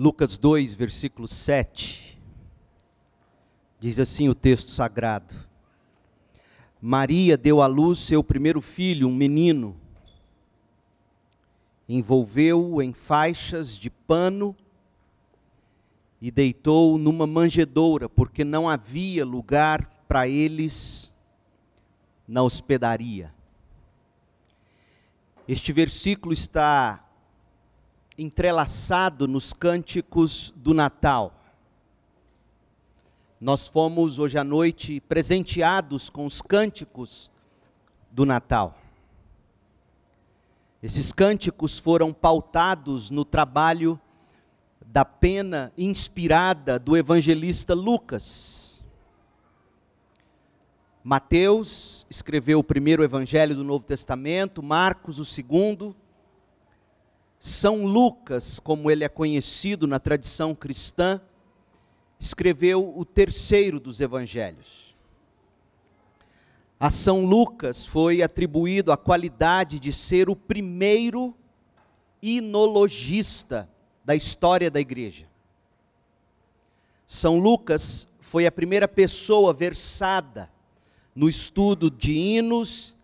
Lucas 2, versículo 7. Diz assim o texto sagrado: Maria deu à luz seu primeiro filho, um menino. Envolveu-o em faixas de pano e deitou-o numa manjedoura, porque não havia lugar para eles na hospedaria. Este versículo está entrelaçado nos cânticos do Natal. Nós fomos hoje à noite presenteados com os cânticos do Natal. Esses cânticos foram pautados no trabalho da pena inspirada do evangelista Lucas. Mateus escreveu o primeiro evangelho do Novo Testamento, Marcos o segundo, são Lucas, como ele é conhecido na tradição cristã, escreveu o terceiro dos evangelhos. A São Lucas foi atribuído a qualidade de ser o primeiro inologista da história da igreja. São Lucas foi a primeira pessoa versada no estudo de hinos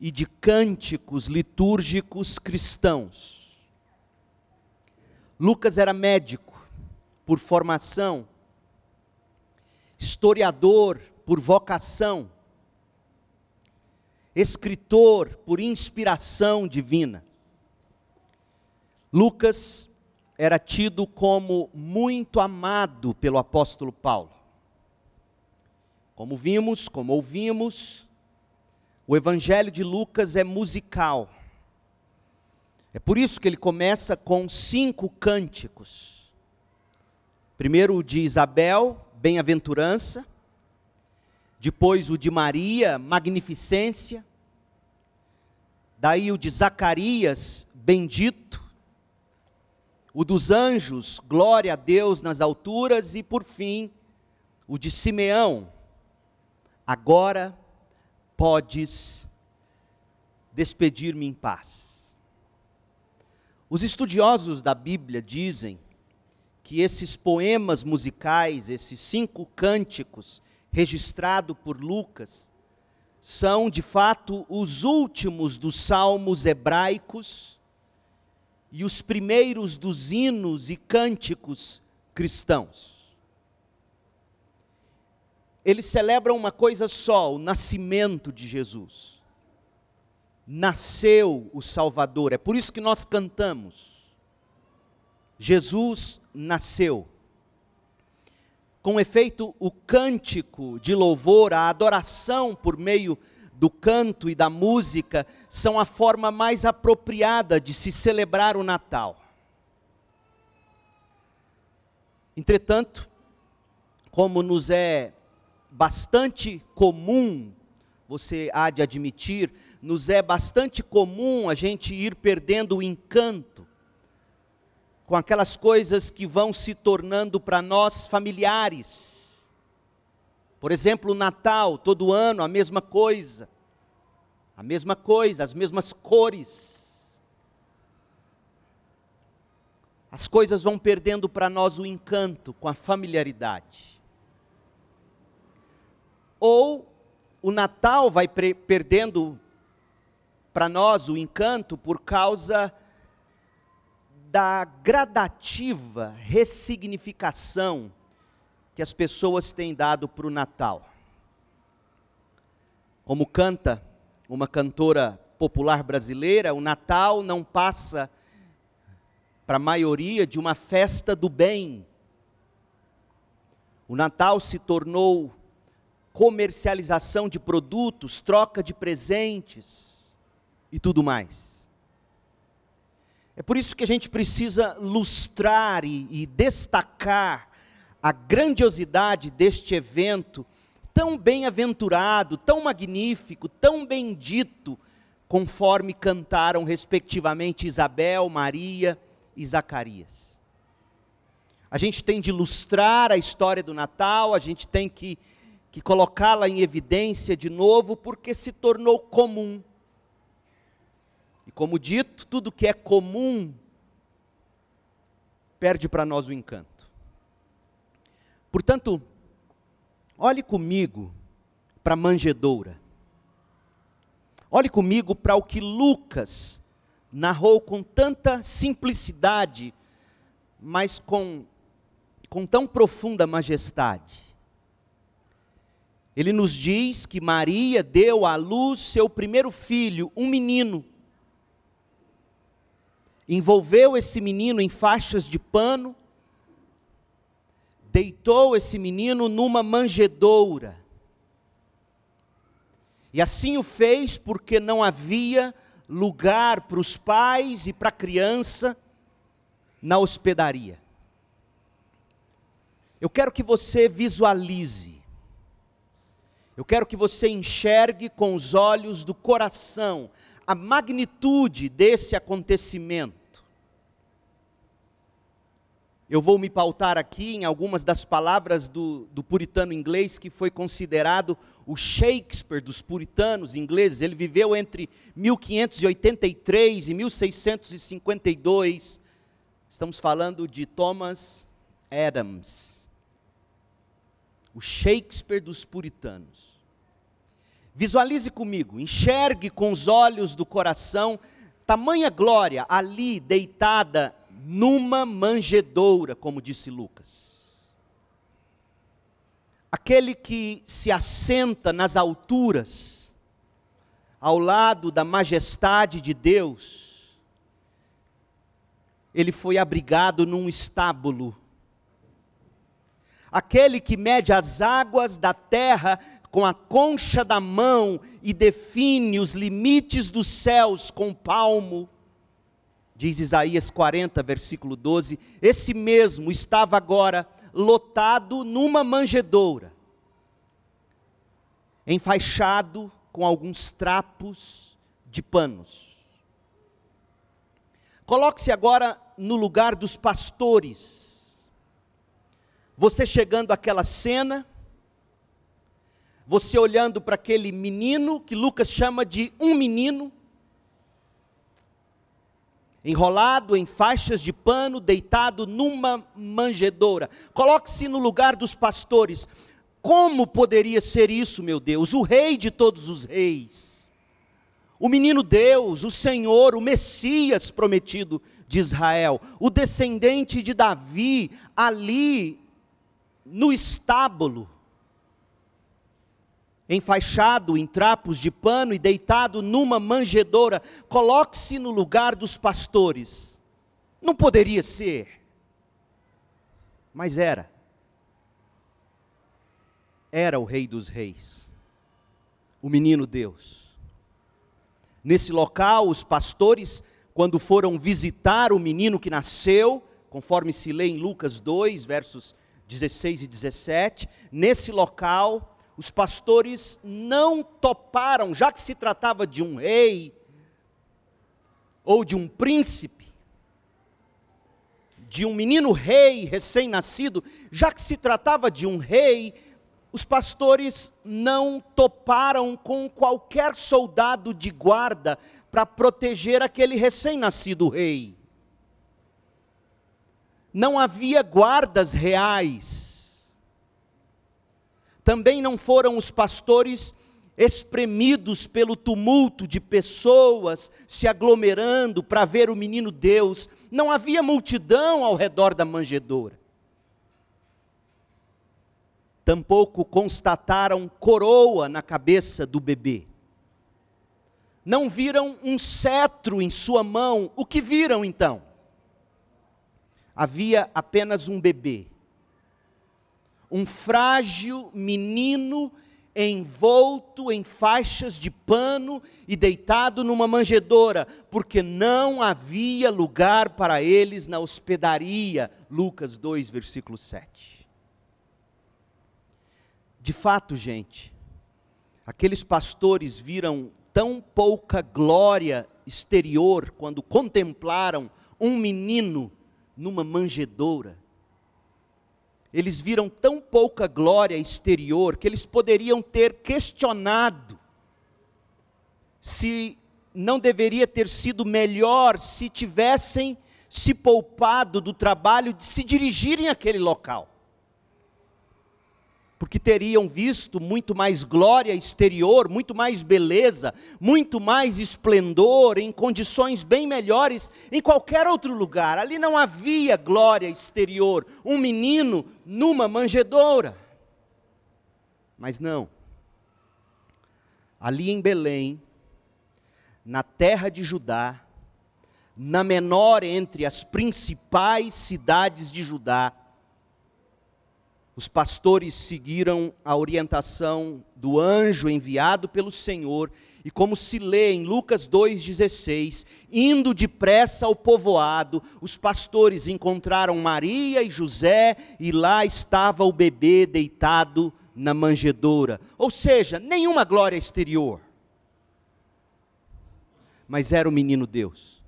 e de cânticos litúrgicos cristãos. Lucas era médico por formação, historiador por vocação, escritor por inspiração divina. Lucas era tido como muito amado pelo apóstolo Paulo. Como vimos, como ouvimos, o evangelho de Lucas é musical. É por isso que ele começa com cinco cânticos. Primeiro o de Isabel, bem-aventurança. Depois o de Maria, magnificência. Daí o de Zacarias, bendito. O dos anjos, glória a Deus nas alturas. E por fim, o de Simeão, agora podes despedir-me em paz. Os estudiosos da Bíblia dizem que esses poemas musicais, esses cinco cânticos registrados por Lucas, são de fato os últimos dos salmos hebraicos e os primeiros dos hinos e cânticos cristãos. Eles celebram uma coisa só, o nascimento de Jesus nasceu o Salvador. É por isso que nós cantamos. Jesus nasceu. Com efeito, o cântico de louvor, a adoração por meio do canto e da música são a forma mais apropriada de se celebrar o Natal. Entretanto, como nos é bastante comum, você há de admitir, nos é bastante comum a gente ir perdendo o encanto com aquelas coisas que vão se tornando para nós familiares. Por exemplo, o Natal, todo ano a mesma coisa, a mesma coisa, as mesmas cores. As coisas vão perdendo para nós o encanto com a familiaridade. Ou o Natal vai perdendo para nós o encanto por causa da gradativa ressignificação que as pessoas têm dado para o Natal. Como canta uma cantora popular brasileira, o Natal não passa para a maioria de uma festa do bem. O Natal se tornou comercialização de produtos, troca de presentes e tudo mais. É por isso que a gente precisa lustrar e, e destacar a grandiosidade deste evento, tão bem-aventurado, tão magnífico, tão bendito, conforme cantaram respectivamente Isabel, Maria e Zacarias. A gente tem de ilustrar a história do Natal, a gente tem que, que colocá-la em evidência de novo, porque se tornou comum e como dito, tudo que é comum perde para nós o encanto. Portanto, olhe comigo para a manjedoura. Olhe comigo para o que Lucas narrou com tanta simplicidade, mas com, com tão profunda majestade. Ele nos diz que Maria deu à luz seu primeiro filho, um menino. Envolveu esse menino em faixas de pano, deitou esse menino numa manjedoura. E assim o fez porque não havia lugar para os pais e para a criança na hospedaria. Eu quero que você visualize eu quero que você enxergue com os olhos do coração a magnitude desse acontecimento. Eu vou me pautar aqui em algumas das palavras do, do, puritano inglês que foi considerado o Shakespeare dos puritanos ingleses. Ele viveu entre 1583 e 1652. Estamos falando de Thomas Adams, o Shakespeare dos puritanos. Visualize comigo, enxergue com os olhos do coração tamanha glória ali deitada numa manjedoura, como disse Lucas. Aquele que se assenta nas alturas, ao lado da majestade de Deus, ele foi abrigado num estábulo. Aquele que mede as águas da terra com a concha da mão e define os limites dos céus com o palmo. Diz Isaías 40, versículo 12: esse mesmo estava agora lotado numa manjedoura, enfaixado com alguns trapos de panos. Coloque-se agora no lugar dos pastores. Você chegando àquela cena, você olhando para aquele menino, que Lucas chama de um menino, enrolado em faixas de pano, deitado numa manjedoura. Coloque-se no lugar dos pastores. Como poderia ser isso, meu Deus? O rei de todos os reis. O menino Deus, o Senhor, o Messias prometido de Israel, o descendente de Davi, ali no estábulo enfaixado em trapos de pano e deitado numa manjedoura, coloque-se no lugar dos pastores. Não poderia ser, mas era. Era o Rei dos Reis, o menino Deus. Nesse local, os pastores, quando foram visitar o menino que nasceu, conforme se lê em Lucas 2, versos 16 e 17, nesse local, os pastores não toparam, já que se tratava de um rei ou de um príncipe, de um menino rei recém-nascido, já que se tratava de um rei, os pastores não toparam com qualquer soldado de guarda para proteger aquele recém-nascido rei. Não havia guardas reais também não foram os pastores espremidos pelo tumulto de pessoas se aglomerando para ver o menino Deus. Não havia multidão ao redor da manjedoura. Tampouco constataram coroa na cabeça do bebê. Não viram um cetro em sua mão. O que viram então? Havia apenas um bebê um frágil menino envolto em faixas de pano e deitado numa manjedoura, porque não havia lugar para eles na hospedaria. Lucas 2, versículo 7. De fato, gente, aqueles pastores viram tão pouca glória exterior quando contemplaram um menino numa manjedoura eles viram tão pouca glória exterior que eles poderiam ter questionado se não deveria ter sido melhor se tivessem se poupado do trabalho de se dirigirem àquele local. Porque teriam visto muito mais glória exterior, muito mais beleza, muito mais esplendor, em condições bem melhores em qualquer outro lugar. Ali não havia glória exterior, um menino numa manjedoura. Mas não. Ali em Belém, na terra de Judá, na menor entre as principais cidades de Judá, os pastores seguiram a orientação do anjo enviado pelo Senhor, e como se lê em Lucas 2,16, indo depressa ao povoado, os pastores encontraram Maria e José, e lá estava o bebê deitado na manjedoura. Ou seja, nenhuma glória exterior. Mas era o menino Deus.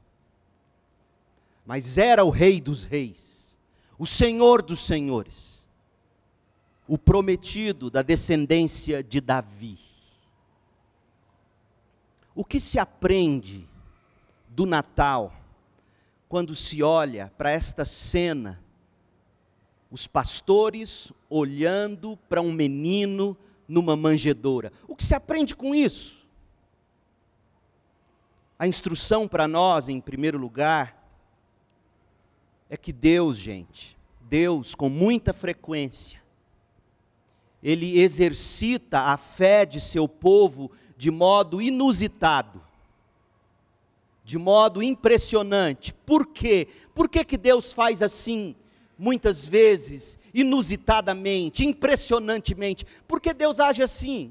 Mas era o Rei dos Reis, o Senhor dos Senhores, o prometido da descendência de Davi. O que se aprende do Natal quando se olha para esta cena os pastores olhando para um menino numa manjedoura. O que se aprende com isso? A instrução para nós, em primeiro lugar, é que Deus, gente, Deus, com muita frequência, Ele exercita a fé de seu povo de modo inusitado, de modo impressionante. Por quê? Por que, que Deus faz assim? muitas vezes, inusitadamente, impressionantemente. Porque Deus age assim?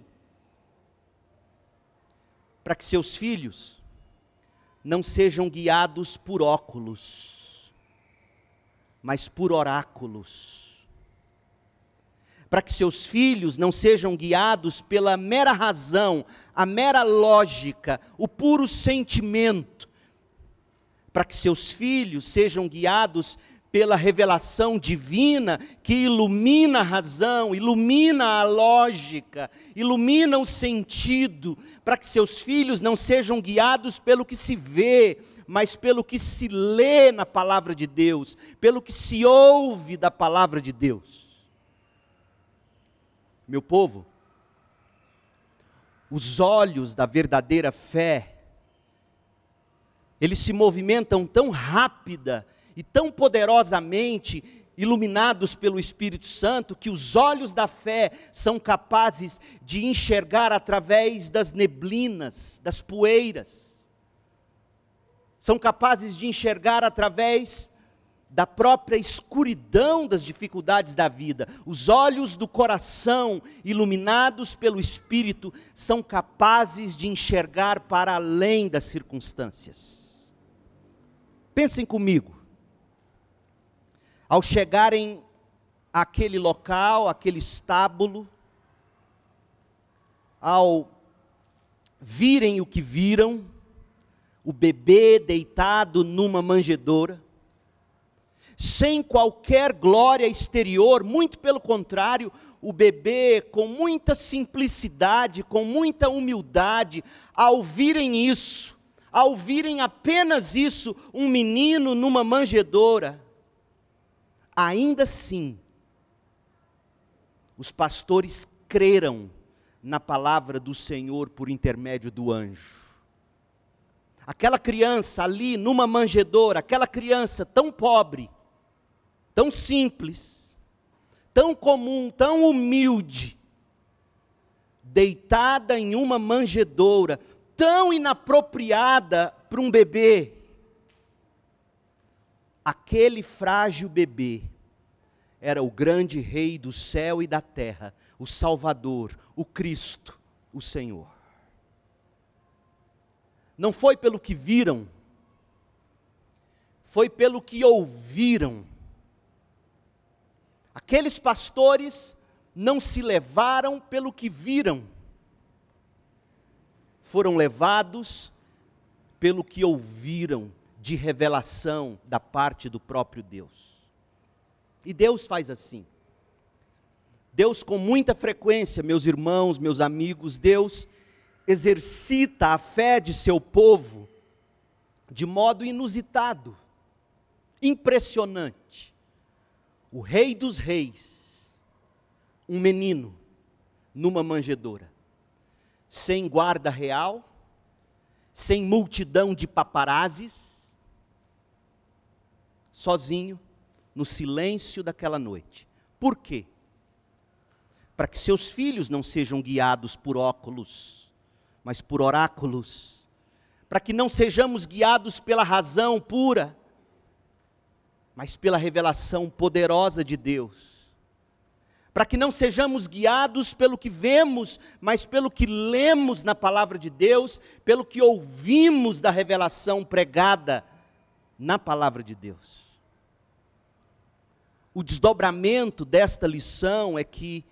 Para que seus filhos não sejam guiados por óculos, mas por oráculos. Para que seus filhos não sejam guiados pela mera razão, a mera lógica, o puro sentimento. Para que seus filhos sejam guiados pela revelação divina que ilumina a razão, ilumina a lógica, ilumina o sentido, para que seus filhos não sejam guiados pelo que se vê, mas pelo que se lê na palavra de Deus, pelo que se ouve da palavra de Deus. Meu povo, os olhos da verdadeira fé, eles se movimentam tão rápida e tão poderosamente iluminados pelo Espírito Santo que os olhos da fé são capazes de enxergar através das neblinas, das poeiras. São capazes de enxergar através da própria escuridão das dificuldades da vida. Os olhos do coração, iluminados pelo Espírito, são capazes de enxergar para além das circunstâncias. Pensem comigo ao chegarem àquele local, aquele estábulo, ao virem o que viram, o bebê deitado numa manjedoura, sem qualquer glória exterior, muito pelo contrário, o bebê com muita simplicidade, com muita humildade, ao virem isso, ao virem apenas isso, um menino numa manjedoura, Ainda assim, os pastores creram na palavra do Senhor por intermédio do anjo. Aquela criança ali numa manjedoura, aquela criança tão pobre, tão simples, tão comum, tão humilde, deitada em uma manjedoura, tão inapropriada para um bebê, aquele frágil bebê era o grande rei do céu e da terra, o Salvador, o Cristo, o Senhor. Não foi pelo que viram, foi pelo que ouviram. Aqueles pastores não se levaram pelo que viram, foram levados pelo que ouviram de revelação da parte do próprio Deus. E Deus faz assim. Deus, com muita frequência, meus irmãos, meus amigos, Deus exercita a fé de seu povo de modo inusitado. impressionante. O rei dos reis, um menino numa manjedoura, sem guarda real, sem multidão de paparazes, sozinho, no silêncio daquela noite. Por quê? Para que seus filhos não sejam guiados por óculos, mas por oráculos. Para que não sejamos guiados pela razão pura, mas pela revelação poderosa de Deus. Para que não sejamos guiados pelo que vemos, mas pelo que lemos na palavra de Deus, pelo que ouvimos da revelação pregada na palavra de Deus. O desdobramento desta lição é que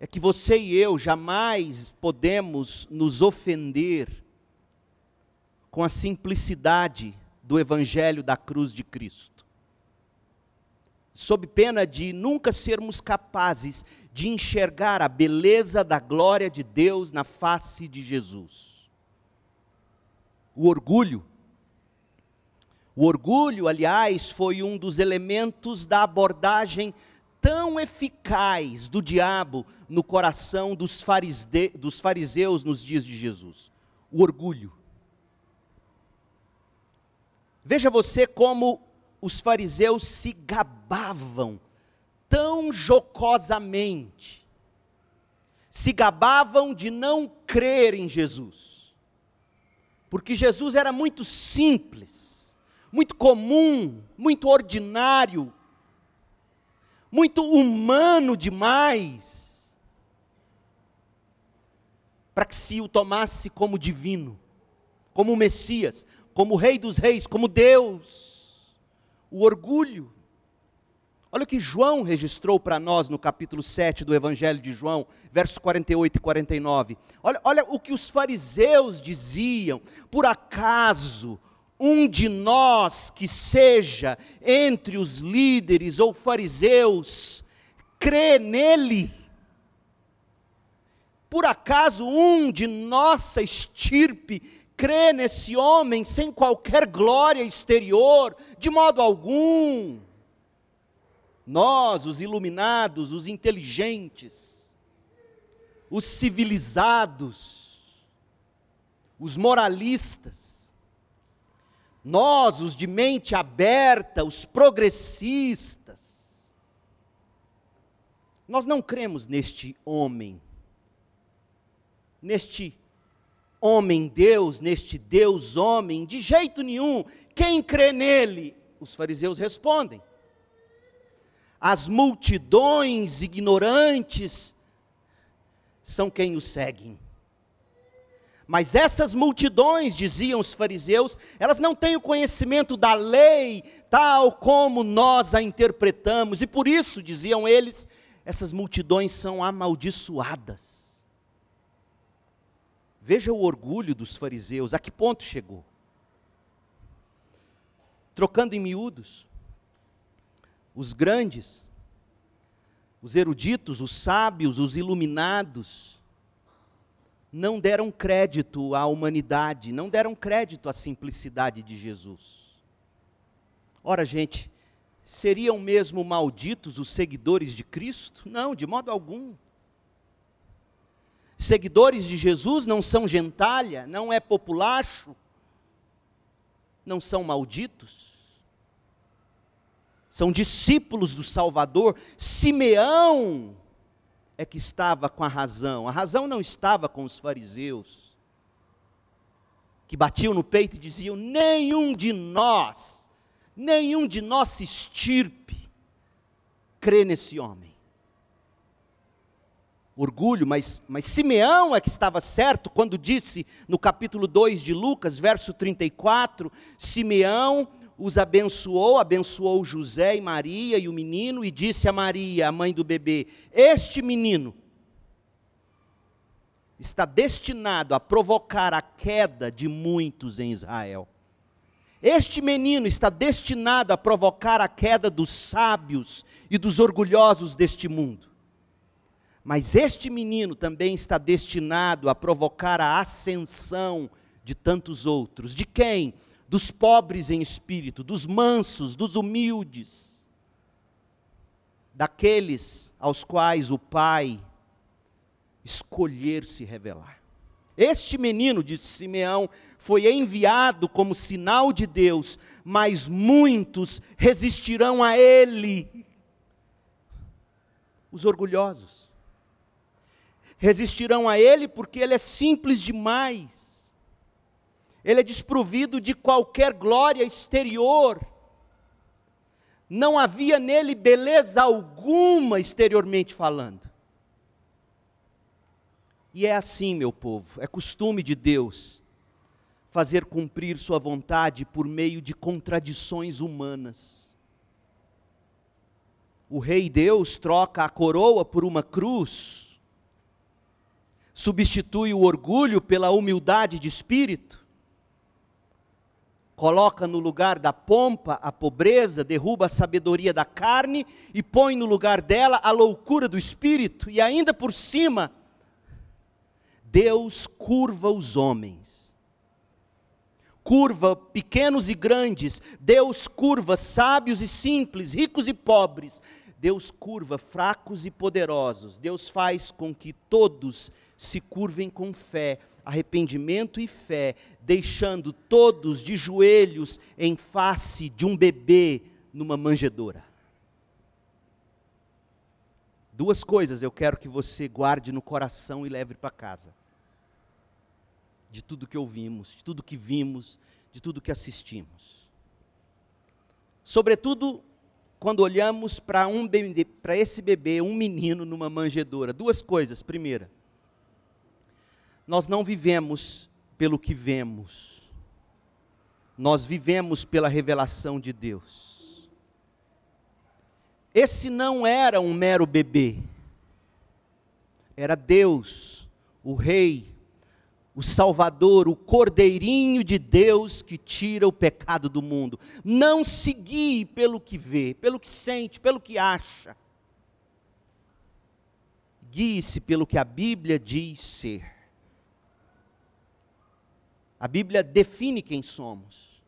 é que você e eu jamais podemos nos ofender com a simplicidade do evangelho da cruz de Cristo sob pena de nunca sermos capazes de enxergar a beleza da glória de Deus na face de Jesus. O orgulho. O orgulho, aliás, foi um dos elementos da abordagem tão eficaz do diabo no coração dos, dos fariseus nos dias de Jesus. O orgulho. Veja você como os fariseus se gabavam tão jocosamente, se gabavam de não crer em Jesus, porque Jesus era muito simples, muito comum, muito ordinário, muito humano demais, para que se o tomasse como divino, como Messias, como Rei dos Reis, como Deus o orgulho. Olha o que João registrou para nós no capítulo 7 do Evangelho de João, versos 48 e 49. Olha, olha o que os fariseus diziam: por acaso um de nós que seja entre os líderes ou fariseus crê nele? Por acaso um de nossa estirpe crê nesse homem sem qualquer glória exterior, de modo algum. Nós, os iluminados, os inteligentes, os civilizados, os moralistas, nós, os de mente aberta, os progressistas, nós não cremos neste homem, neste homem-deus, neste Deus-homem, de jeito nenhum. Quem crê nele? Os fariseus respondem. As multidões ignorantes são quem o seguem. Mas essas multidões, diziam os fariseus, elas não têm o conhecimento da lei, tal como nós a interpretamos, e por isso, diziam eles, essas multidões são amaldiçoadas. Veja o orgulho dos fariseus, a que ponto chegou? Trocando em miúdos, os grandes, os eruditos, os sábios, os iluminados, não deram crédito à humanidade, não deram crédito à simplicidade de Jesus. Ora, gente, seriam mesmo malditos os seguidores de Cristo? Não, de modo algum seguidores de Jesus não são gentalha, não é populacho, não são malditos. São discípulos do Salvador. Simeão é que estava com a razão. A razão não estava com os fariseus, que batiam no peito e diziam: nenhum de nós, nenhum de nossa estirpe crê nesse homem orgulho, mas, mas Simeão é que estava certo quando disse no capítulo 2 de Lucas, verso 34, Simeão os abençoou, abençoou José e Maria e o menino, e disse a Maria, a mãe do bebê: Este menino está destinado a provocar a queda de muitos em Israel. Este menino está destinado a provocar a queda dos sábios e dos orgulhosos deste mundo. Mas este menino também está destinado a provocar a ascensão de tantos outros. De quem? dos pobres em espírito, dos mansos, dos humildes, daqueles aos quais o Pai escolher se revelar. Este menino, disse Simeão, foi enviado como sinal de Deus, mas muitos resistirão a ele. Os orgulhosos. Resistirão a ele porque ele é simples demais. Ele é desprovido de qualquer glória exterior. Não havia nele beleza alguma exteriormente falando. E é assim, meu povo, é costume de Deus fazer cumprir Sua vontade por meio de contradições humanas. O Rei Deus troca a coroa por uma cruz, substitui o orgulho pela humildade de espírito, coloca no lugar da pompa a pobreza, derruba a sabedoria da carne e põe no lugar dela a loucura do espírito, e ainda por cima, Deus curva os homens. Curva pequenos e grandes, Deus curva sábios e simples, ricos e pobres, Deus curva fracos e poderosos, Deus faz com que todos se curvem com fé, arrependimento e fé, deixando todos de joelhos em face de um bebê numa manjedoura. Duas coisas eu quero que você guarde no coração e leve para casa de tudo que ouvimos, de tudo que vimos, de tudo que assistimos. Sobretudo quando olhamos para um para esse bebê, um menino numa manjedoura. Duas coisas. Primeira, nós não vivemos pelo que vemos. Nós vivemos pela revelação de Deus. Esse não era um mero bebê. Era Deus, o rei o Salvador, o Cordeirinho de Deus que tira o pecado do mundo. Não se guie pelo que vê, pelo que sente, pelo que acha. Guie-se pelo que a Bíblia diz ser. A Bíblia define quem somos.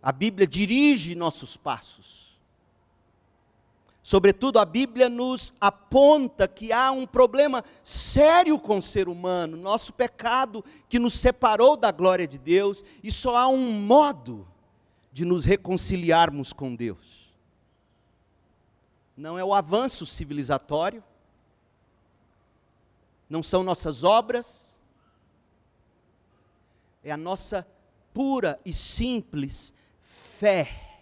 A Bíblia dirige nossos passos. Sobretudo, a Bíblia nos aponta que há um problema sério com o ser humano, nosso pecado que nos separou da glória de Deus, e só há um modo de nos reconciliarmos com Deus. Não é o avanço civilizatório, não são nossas obras, é a nossa pura e simples fé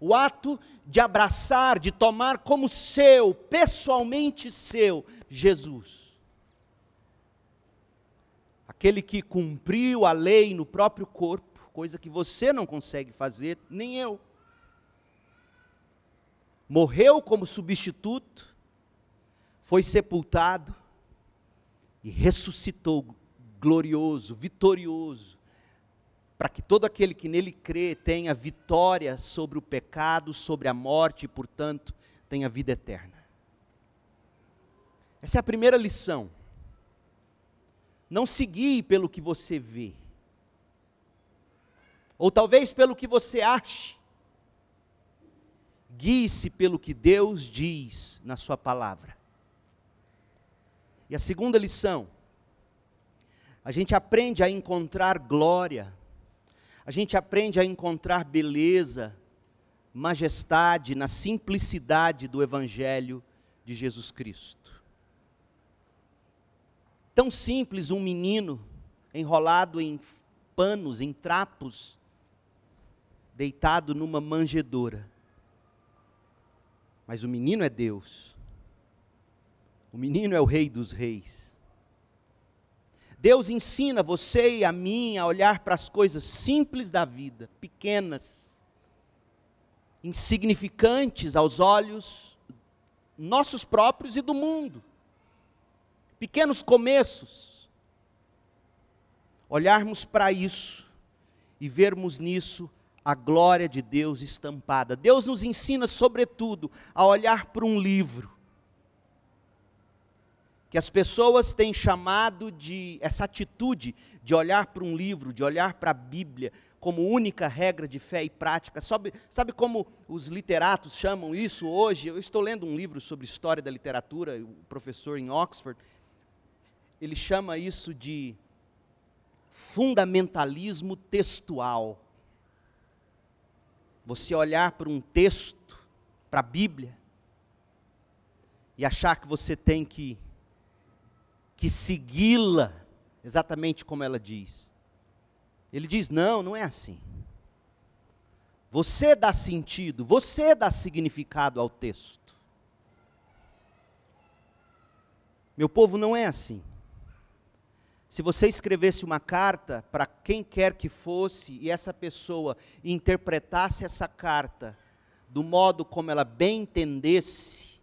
o ato de abraçar, de tomar como seu, pessoalmente seu, Jesus. Aquele que cumpriu a lei no próprio corpo, coisa que você não consegue fazer, nem eu. Morreu como substituto, foi sepultado e ressuscitou glorioso, vitorioso para que todo aquele que nele crê tenha vitória sobre o pecado, sobre a morte e, portanto, tenha vida eterna. Essa é a primeira lição. Não se guie pelo que você vê, ou talvez pelo que você ache. Guie-se pelo que Deus diz na Sua palavra. E a segunda lição, a gente aprende a encontrar glória a gente aprende a encontrar beleza, majestade na simplicidade do Evangelho de Jesus Cristo. Tão simples um menino enrolado em panos, em trapos, deitado numa manjedoura. Mas o menino é Deus. O menino é o Rei dos Reis. Deus ensina você e a mim a olhar para as coisas simples da vida, pequenas, insignificantes aos olhos nossos próprios e do mundo. Pequenos começos. Olharmos para isso e vermos nisso a glória de Deus estampada. Deus nos ensina, sobretudo, a olhar para um livro que as pessoas têm chamado de essa atitude de olhar para um livro, de olhar para a Bíblia como única regra de fé e prática. Sabe, sabe como os literatos chamam isso hoje? Eu estou lendo um livro sobre história da literatura, o professor em Oxford, ele chama isso de fundamentalismo textual. Você olhar para um texto, para a Bíblia, e achar que você tem que, que segui-la exatamente como ela diz. Ele diz: não, não é assim. Você dá sentido, você dá significado ao texto. Meu povo não é assim. Se você escrevesse uma carta para quem quer que fosse e essa pessoa interpretasse essa carta do modo como ela bem entendesse,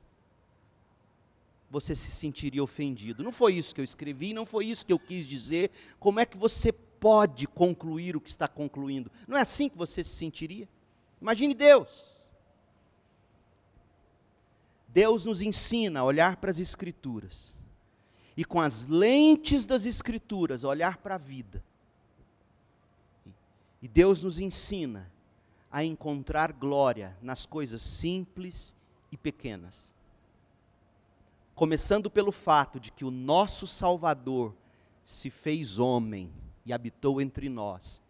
você se sentiria ofendido. Não foi isso que eu escrevi, não foi isso que eu quis dizer. Como é que você pode concluir o que está concluindo? Não é assim que você se sentiria? Imagine Deus. Deus nos ensina a olhar para as Escrituras e com as lentes das Escrituras olhar para a vida. E Deus nos ensina a encontrar glória nas coisas simples e pequenas. Começando pelo fato de que o nosso Salvador se fez homem e habitou entre nós.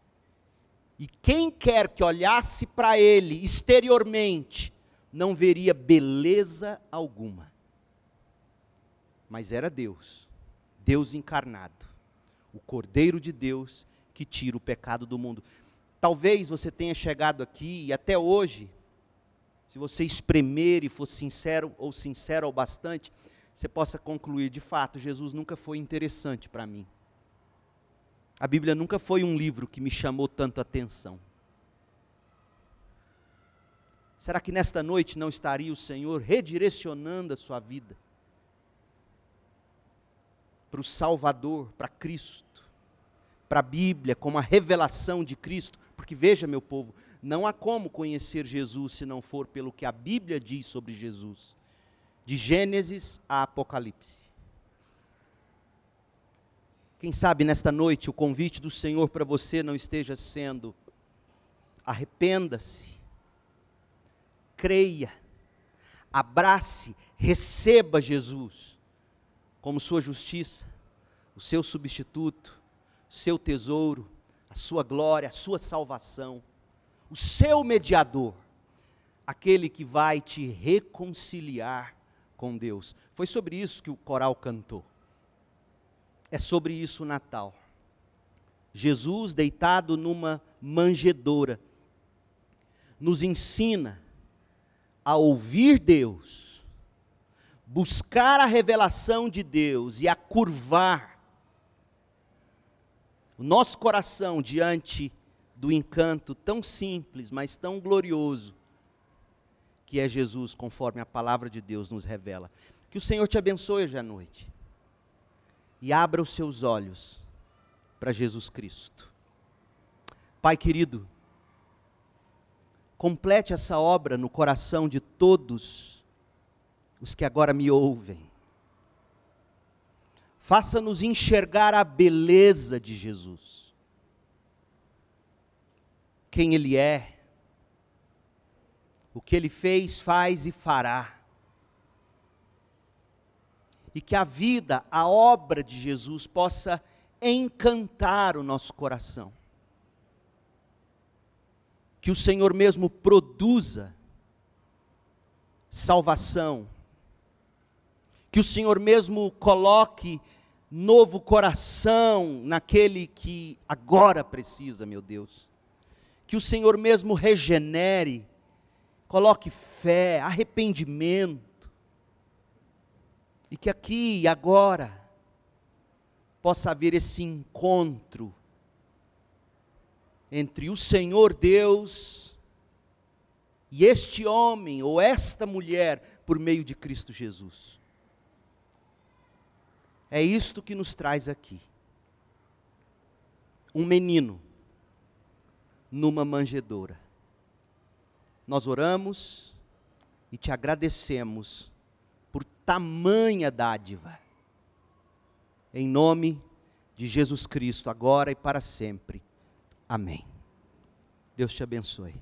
E quem quer que olhasse para ele exteriormente, não veria beleza alguma mas era Deus, Deus encarnado, o Cordeiro de Deus que tira o pecado do mundo. Talvez você tenha chegado aqui e até hoje, se você espremer e for sincero ou sincero o bastante, você possa concluir, de fato, Jesus nunca foi interessante para mim. A Bíblia nunca foi um livro que me chamou tanto atenção. Será que nesta noite não estaria o Senhor redirecionando a sua vida? para o Salvador, para Cristo, para a Bíblia, como a revelação de Cristo. Porque veja, meu povo, não há como conhecer Jesus se não for pelo que a Bíblia diz sobre Jesus, de Gênesis a Apocalipse. Quem sabe nesta noite o convite do Senhor para você não esteja sendo arrependa-se, creia, abrace, receba Jesus como sua justiça, o seu substituto, o seu tesouro, a sua glória, a sua salvação, o seu mediador, aquele que vai te reconciliar com Deus. Foi sobre isso que o coral cantou. É sobre isso o Natal. Jesus deitado numa manjedoura nos ensina a ouvir Deus buscar a revelação de Deus e a curvar o nosso coração diante do encanto tão simples, mas tão glorioso, que é Jesus, conforme a palavra de Deus nos revela. Que o Senhor te abençoe hoje à noite e abra os seus olhos para Jesus Cristo. Pai querido, complete essa obra no coração de todos os que agora me ouvem. Faça-nos enxergar a beleza de Jesus. Quem Ele é, o que Ele fez, faz e fará. E que a vida, a obra de Jesus possa encantar o nosso coração. Que o Senhor mesmo produza salvação, que o Senhor mesmo coloque novo coração naquele que agora precisa, meu Deus. Que o Senhor mesmo regenere, coloque fé, arrependimento. E que aqui e agora possa haver esse encontro entre o Senhor Deus e este homem ou esta mulher por meio de Cristo Jesus. É isto que nos traz aqui. Um menino numa manjedoura. Nós oramos e te agradecemos por tamanha dádiva. em nome de Jesus Cristo, agora e para sempre. Amém. Deus te abençoe.